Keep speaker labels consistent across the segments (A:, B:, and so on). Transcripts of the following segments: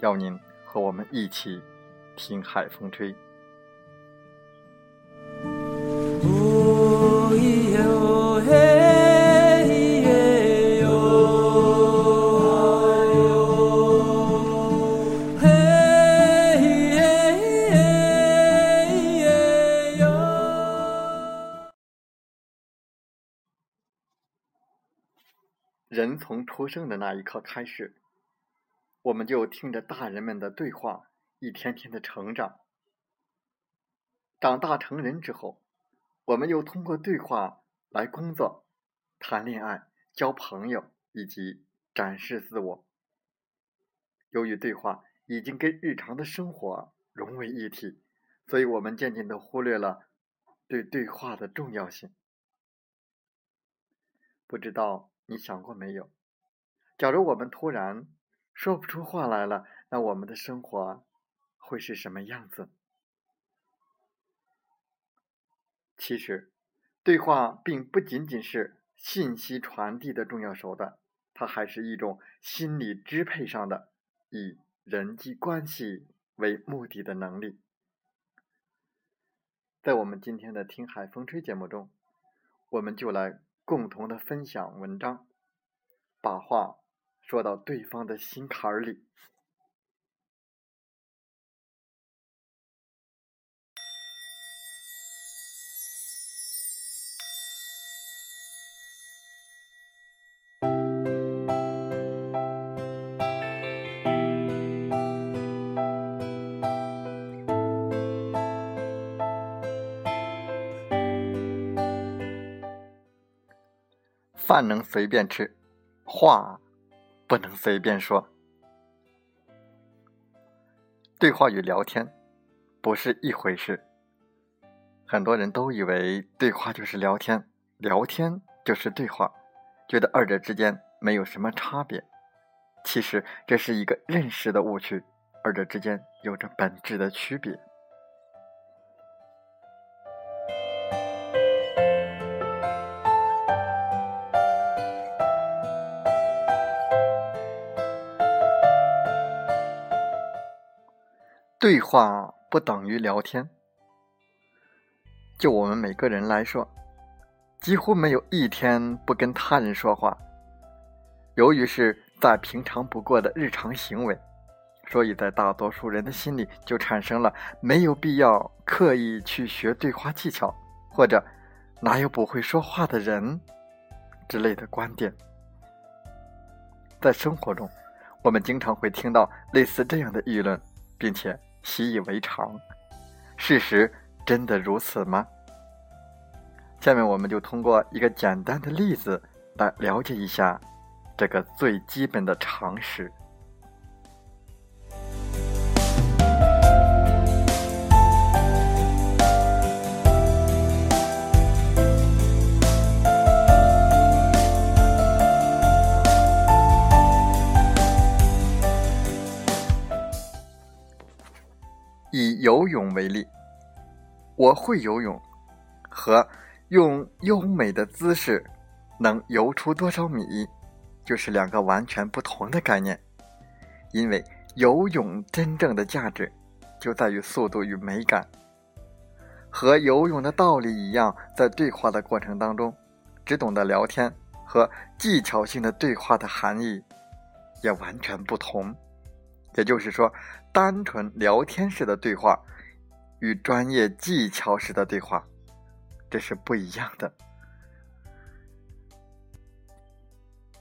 A: 邀您和我们一起听海风吹。人从出生的那一刻开始。我们就听着大人们的对话，一天天的成长。长大成人之后，我们又通过对话来工作、谈恋爱、交朋友以及展示自我。由于对话已经跟日常的生活融为一体，所以我们渐渐的忽略了对对话的重要性。不知道你想过没有？假如我们突然……说不出话来了，那我们的生活会是什么样子？其实，对话并不仅仅是信息传递的重要手段，它还是一种心理支配上的以人际关系为目的的能力。在我们今天的《听海风吹》节目中，我们就来共同的分享文章，把话。说到对方的心坎儿里。饭能随便吃，话。不能随便说，对话与聊天不是一回事。很多人都以为对话就是聊天，聊天就是对话，觉得二者之间没有什么差别。其实这是一个认识的误区，二者之间有着本质的区别。对话不等于聊天。就我们每个人来说，几乎没有一天不跟他人说话。由于是再平常不过的日常行为，所以在大多数人的心里就产生了没有必要刻意去学对话技巧，或者哪有不会说话的人之类的观点。在生活中，我们经常会听到类似这样的议论，并且。习以为常，事实真的如此吗？下面我们就通过一个简单的例子来了解一下这个最基本的常识。以游泳为例，我会游泳，和用优美的姿势能游出多少米，就是两个完全不同的概念。因为游泳真正的价值就在于速度与美感，和游泳的道理一样，在对话的过程当中，只懂得聊天和技巧性的对话的含义也完全不同。也就是说，单纯聊天式的对话与专业技巧式的对话。这是不一样的。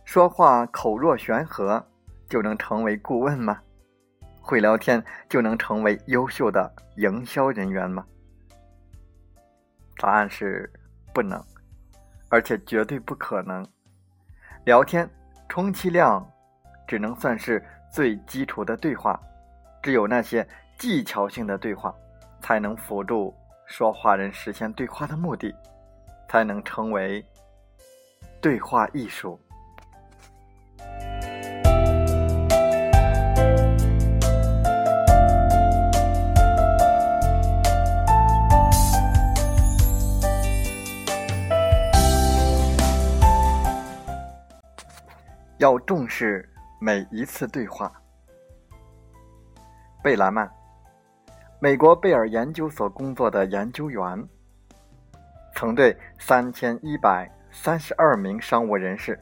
A: 说话口若悬河就能成为顾问吗？会聊天就能成为优秀的营销人员吗？答案是不能，而且绝对不可能。聊天充其量只能算是最基础的对话，只有那些技巧性的对话才能辅助。说话人实现对话的目的，才能成为对话艺术。要重视每一次对话。贝莱曼。美国贝尔研究所工作的研究员，曾对三千一百三十二名商务人士，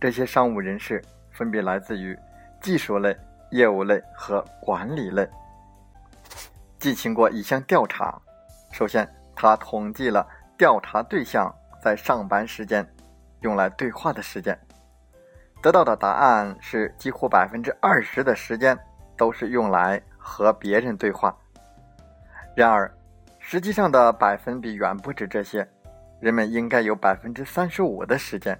A: 这些商务人士分别来自于技术类、业务类和管理类，进行过一项调查。首先，他统计了调查对象在上班时间用来对话的时间，得到的答案是几乎百分之二十的时间都是用来。和别人对话，然而，实际上的百分比远不止这些。人们应该有百分之三十五的时间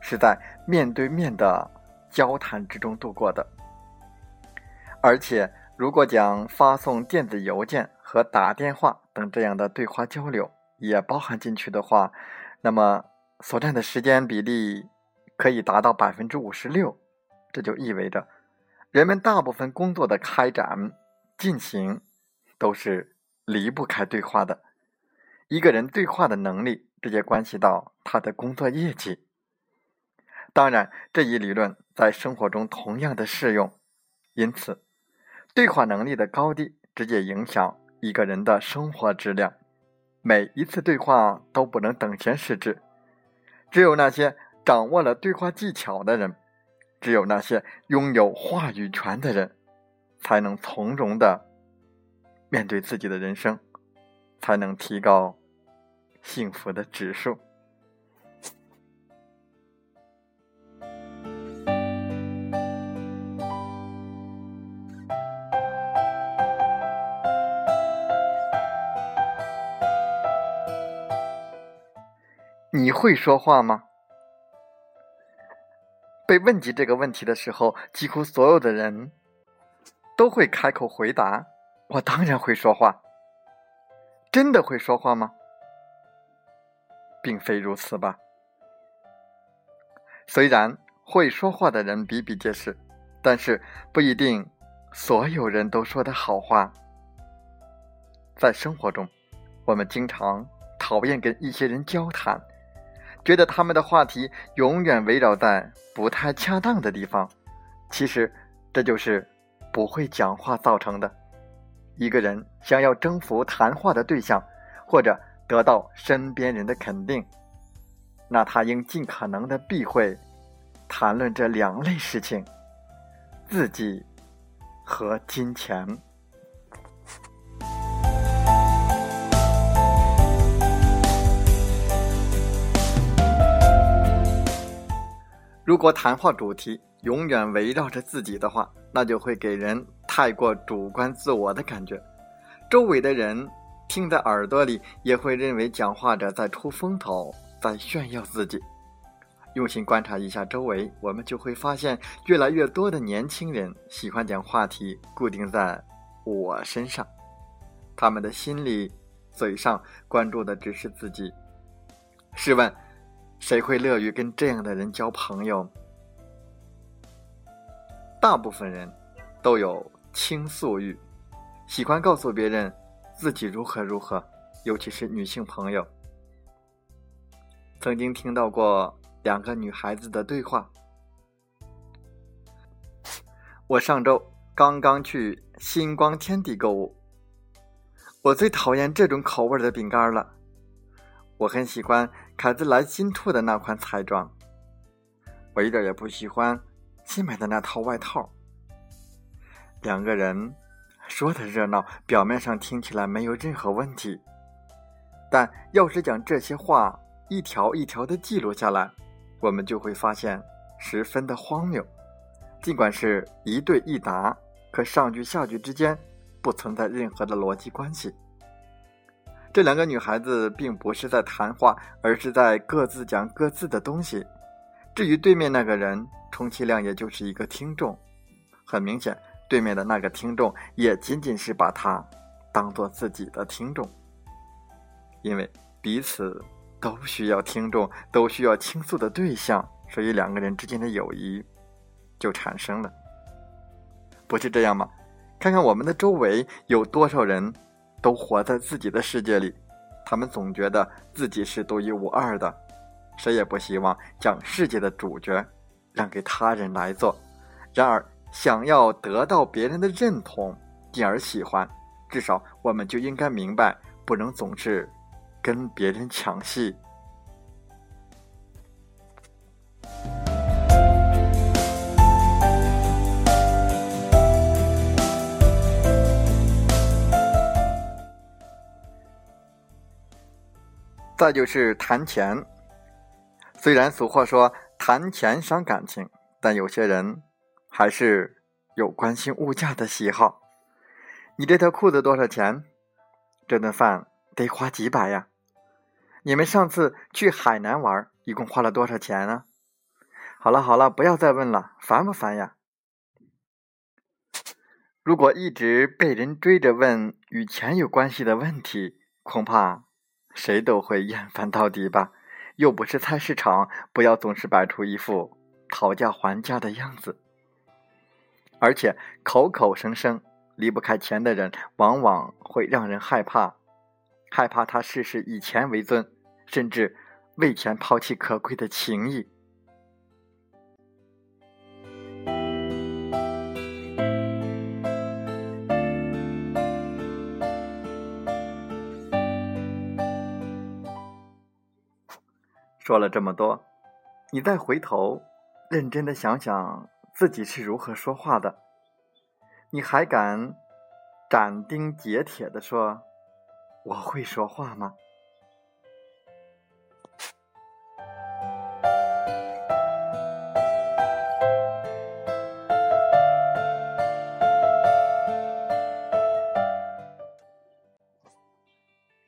A: 是在面对面的交谈之中度过的。而且，如果将发送电子邮件和打电话等这样的对话交流也包含进去的话，那么所占的时间比例可以达到百分之五十六。这就意味着，人们大部分工作的开展。进行都是离不开对话的。一个人对话的能力直接关系到他的工作业绩。当然，这一理论在生活中同样的适用。因此，对话能力的高低直接影响一个人的生活质量。每一次对话都不能等闲视之。只有那些掌握了对话技巧的人，只有那些拥有话语权的人。才能从容的面对自己的人生，才能提高幸福的指数。你会说话吗？被问及这个问题的时候，几乎所有的人。都会开口回答，我当然会说话。真的会说话吗？并非如此吧。虽然会说话的人比比皆是，但是不一定所有人都说的好话。在生活中，我们经常讨厌跟一些人交谈，觉得他们的话题永远围绕在不太恰当的地方。其实，这就是。不会讲话造成的。一个人想要征服谈话的对象，或者得到身边人的肯定，那他应尽可能的避讳谈论这两类事情：自己和金钱。如果谈话主题永远围绕着自己的话，那就会给人太过主观自我的感觉，周围的人听在耳朵里也会认为讲话者在出风头，在炫耀自己。用心观察一下周围，我们就会发现，越来越多的年轻人喜欢将话题固定在我身上，他们的心里、嘴上关注的只是自己。试问，谁会乐于跟这样的人交朋友？大部分人都有倾诉欲，喜欢告诉别人自己如何如何，尤其是女性朋友。曾经听到过两个女孩子的对话。我上周刚刚去星光天地购物，我最讨厌这种口味的饼干了。我很喜欢凯子来新出的那款彩妆，我一点也不喜欢新买的那套外套。两个人说的热闹，表面上听起来没有任何问题，但要是将这些话一条一条的记录下来，我们就会发现十分的荒谬。尽管是一对一答，可上句下句之间不存在任何的逻辑关系。这两个女孩子并不是在谈话，而是在各自讲各自的东西。至于对面那个人，充其量也就是一个听众。很明显，对面的那个听众也仅仅是把他当做自己的听众，因为彼此都需要听众，都需要倾诉的对象，所以两个人之间的友谊就产生了。不是这样吗？看看我们的周围有多少人。都活在自己的世界里，他们总觉得自己是独一无二的，谁也不希望将世界的主角让给他人来做。然而，想要得到别人的认同，进而喜欢，至少我们就应该明白，不能总是跟别人抢戏。再就是谈钱，虽然俗话说谈钱伤感情，但有些人还是有关心物价的喜好。你这条裤子多少钱？这顿饭得花几百呀？你们上次去海南玩，一共花了多少钱呢？好了好了，不要再问了，烦不烦呀？如果一直被人追着问与钱有关系的问题，恐怕。谁都会厌烦到底吧，又不是菜市场，不要总是摆出一副讨价还价的样子。而且口口声声离不开钱的人，往往会让人害怕，害怕他事事以钱为尊，甚至为钱抛弃可贵的情谊。说了这么多，你再回头认真的想想自己是如何说话的，你还敢斩钉截铁的说我会说话吗？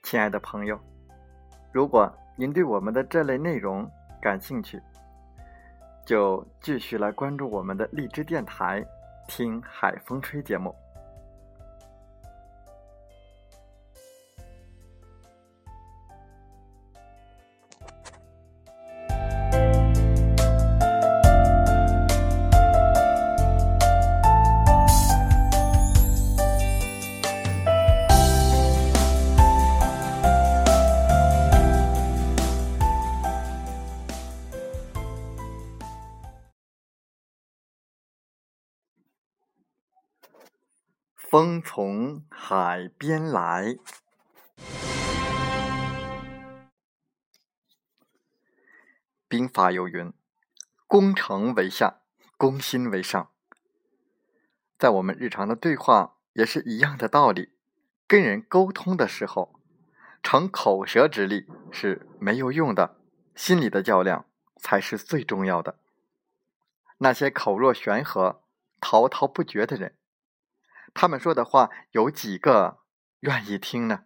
A: 亲爱的朋友，如果。您对我们的这类内容感兴趣，就继续来关注我们的荔枝电台，听海风吹节目。风从海边来，兵法有云：“攻城为下，攻心为上。”在我们日常的对话也是一样的道理。跟人沟通的时候，逞口舌之力是没有用的，心里的较量才是最重要的。那些口若悬河、滔滔不绝的人。他们说的话有几个愿意听呢？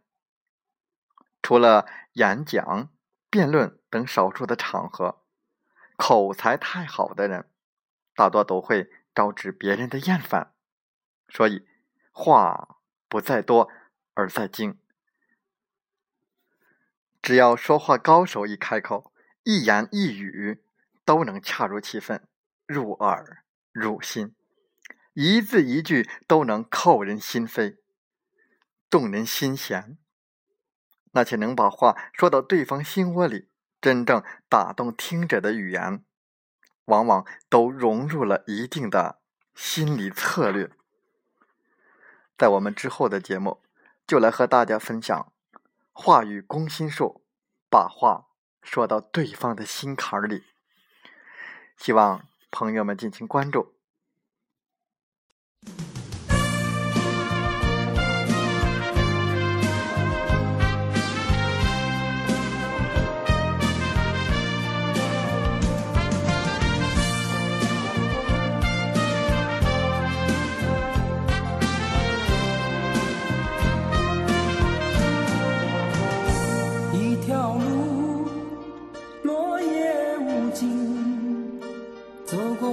A: 除了演讲、辩论等少数的场合，口才太好的人，大多都会招致别人的厌烦。所以，话不在多，而在精。只要说话高手一开口，一言一语都能恰如其分，入耳入心。一字一句都能扣人心扉，动人心弦。那些能把话说到对方心窝里，真正打动听者的语言，往往都融入了一定的心理策略。在我们之后的节目，就来和大家分享话语攻心术，把话说到对方的心坎里。希望朋友们尽情关注。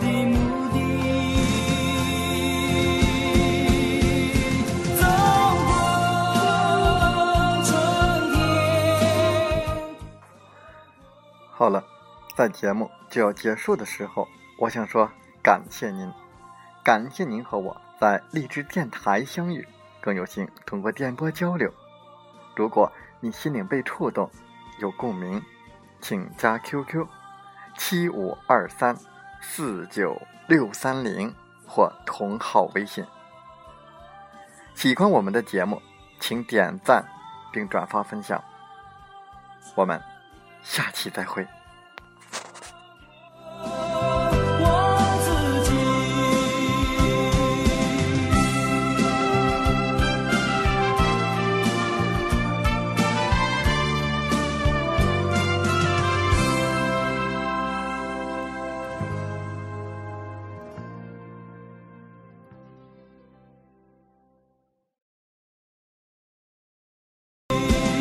B: 的目的，走过春天
A: 好了，在节目就要结束的时候，我想说感谢您，感谢您和我在荔枝电台相遇，更有幸通过电波交流。如果你心灵被触动，有共鸣，请加 QQ 七五二三四九六三零或同号微信。喜欢我们的节目，请点赞并转发分享。我们下期再会。